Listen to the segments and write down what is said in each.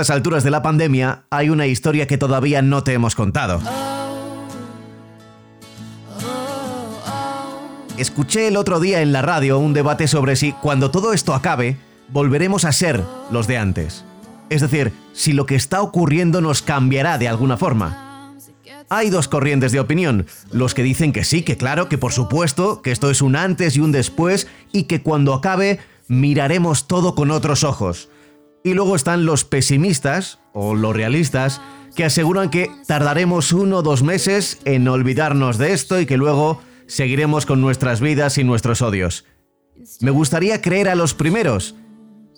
estas alturas de la pandemia hay una historia que todavía no te hemos contado. Escuché el otro día en la radio un debate sobre si, cuando todo esto acabe, volveremos a ser los de antes. Es decir, si lo que está ocurriendo nos cambiará de alguna forma. Hay dos corrientes de opinión, los que dicen que sí, que claro, que por supuesto, que esto es un antes y un después y que cuando acabe miraremos todo con otros ojos. Y luego están los pesimistas, o los realistas, que aseguran que tardaremos uno o dos meses en olvidarnos de esto y que luego seguiremos con nuestras vidas y nuestros odios. Me gustaría creer a los primeros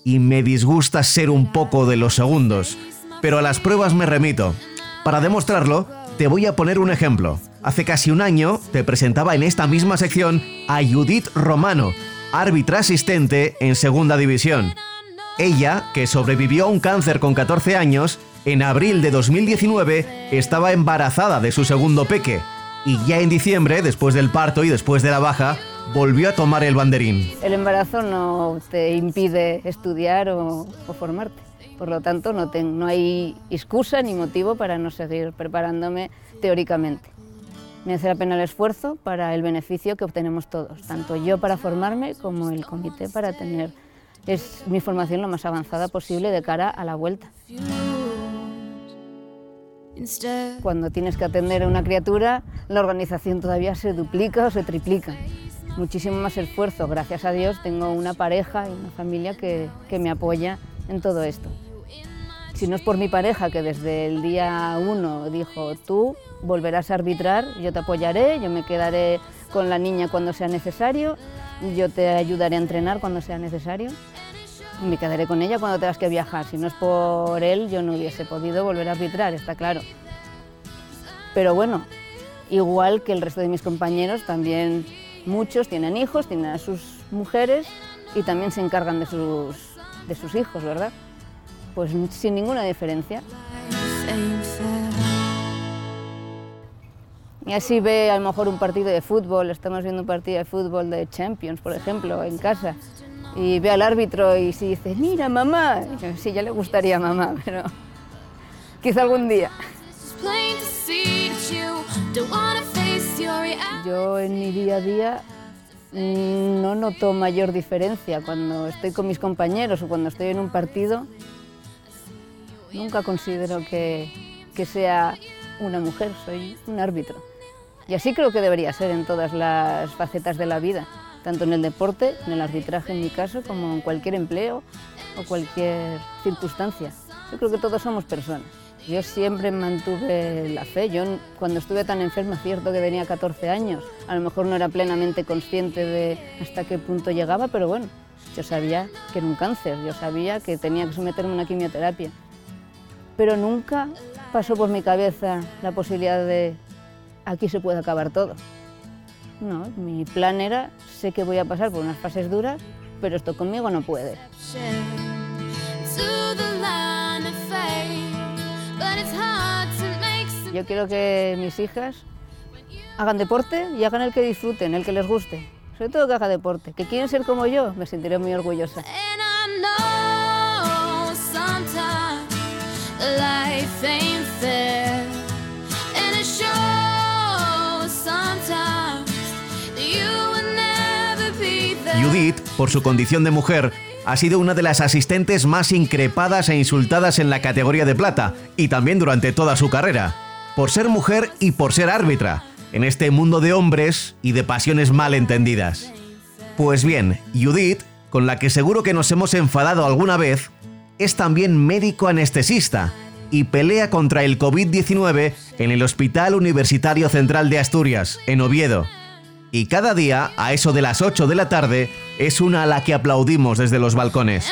y me disgusta ser un poco de los segundos, pero a las pruebas me remito. Para demostrarlo, te voy a poner un ejemplo. Hace casi un año te presentaba en esta misma sección a Judith Romano, árbitra asistente en Segunda División. Ella, que sobrevivió a un cáncer con 14 años, en abril de 2019 estaba embarazada de su segundo peque y ya en diciembre, después del parto y después de la baja, volvió a tomar el banderín. El embarazo no te impide estudiar o, formarte. Por lo tanto, no, no hay excusa ni motivo para no seguir preparándome teóricamente. Me hace la pena el esfuerzo para el beneficio que obtenemos todos, tanto yo para formarme como el comité para tener es mi formación lo más avanzada posible de cara a la vuelta. Cuando tienes que atender a una criatura, la organización todavía se duplica o se triplica. Muchísimo más esfuerzo. Gracias a Dios tengo una pareja y una familia que, que me apoya en todo esto. Si no es por mi pareja, que desde el día uno dijo, tú volverás a arbitrar, yo te apoyaré, yo me quedaré con la niña cuando sea necesario, yo te ayudaré a entrenar cuando sea necesario, me quedaré con ella cuando tengas que viajar. Si no es por él, yo no hubiese podido volver a arbitrar, está claro. Pero bueno, igual que el resto de mis compañeros, también muchos tienen hijos, tienen a sus mujeres y también se encargan de sus, de sus hijos, ¿verdad? Pues sin ninguna diferencia. Y así ve a lo mejor un partido de fútbol, estamos viendo un partido de fútbol de Champions, por ejemplo, en casa, y ve al árbitro y si dice, mira mamá, sí, ya le gustaría a mamá, pero quizá algún día. Yo en mi día a día mm, no noto mayor diferencia cuando estoy con mis compañeros o cuando estoy en un partido. Nunca considero que, que sea una mujer, soy un árbitro. Y así creo que debería ser en todas las facetas de la vida tanto en el deporte, en el arbitraje en mi caso, como en cualquier empleo o cualquier circunstancia. Yo creo que todos somos personas. Yo siempre mantuve la fe. Yo cuando estuve tan enferma, cierto que tenía 14 años, a lo mejor no era plenamente consciente de hasta qué punto llegaba, pero bueno, yo sabía que era un cáncer, yo sabía que tenía que someterme a una quimioterapia. Pero nunca pasó por mi cabeza la posibilidad de aquí se puede acabar todo. No, mi plan era, sé que voy a pasar por unas fases duras, pero esto conmigo no puede. Yo quiero que mis hijas hagan deporte y hagan el que disfruten, el que les guste. Sobre todo que haga deporte. Que quieren ser como yo, me sentiré muy orgullosa. Judith, por su condición de mujer, ha sido una de las asistentes más increpadas e insultadas en la categoría de plata y también durante toda su carrera, por ser mujer y por ser árbitra, en este mundo de hombres y de pasiones mal entendidas. Pues bien, Judith, con la que seguro que nos hemos enfadado alguna vez, es también médico anestesista y pelea contra el COVID-19 en el Hospital Universitario Central de Asturias, en Oviedo y cada día, a eso de las 8 de la tarde, es una a la que aplaudimos desde los balcones.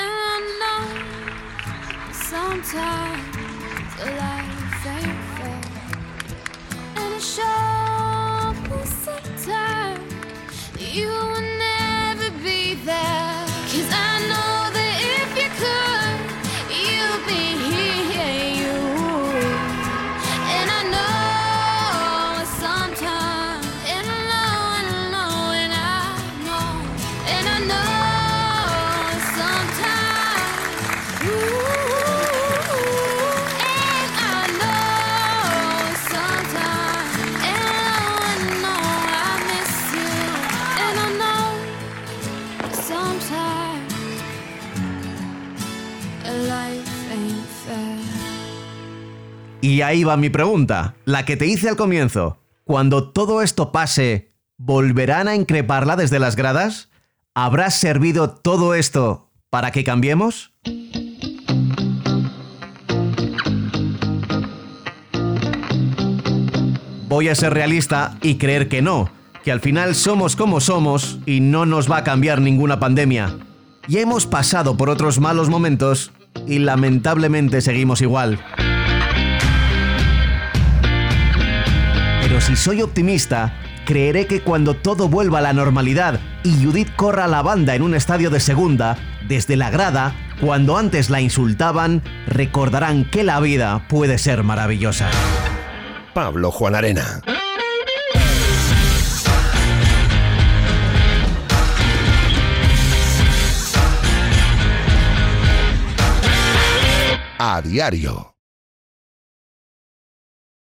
Y ahí va mi pregunta, la que te hice al comienzo. Cuando todo esto pase, ¿volverán a increparla desde las gradas? ¿Habrá servido todo esto para que cambiemos? Voy a ser realista y creer que no, que al final somos como somos y no nos va a cambiar ninguna pandemia. Y hemos pasado por otros malos momentos y lamentablemente seguimos igual. Pero si soy optimista, creeré que cuando todo vuelva a la normalidad y Judith corra a la banda en un estadio de segunda, desde la grada, cuando antes la insultaban, recordarán que la vida puede ser maravillosa. Pablo Juan Arena. A diario.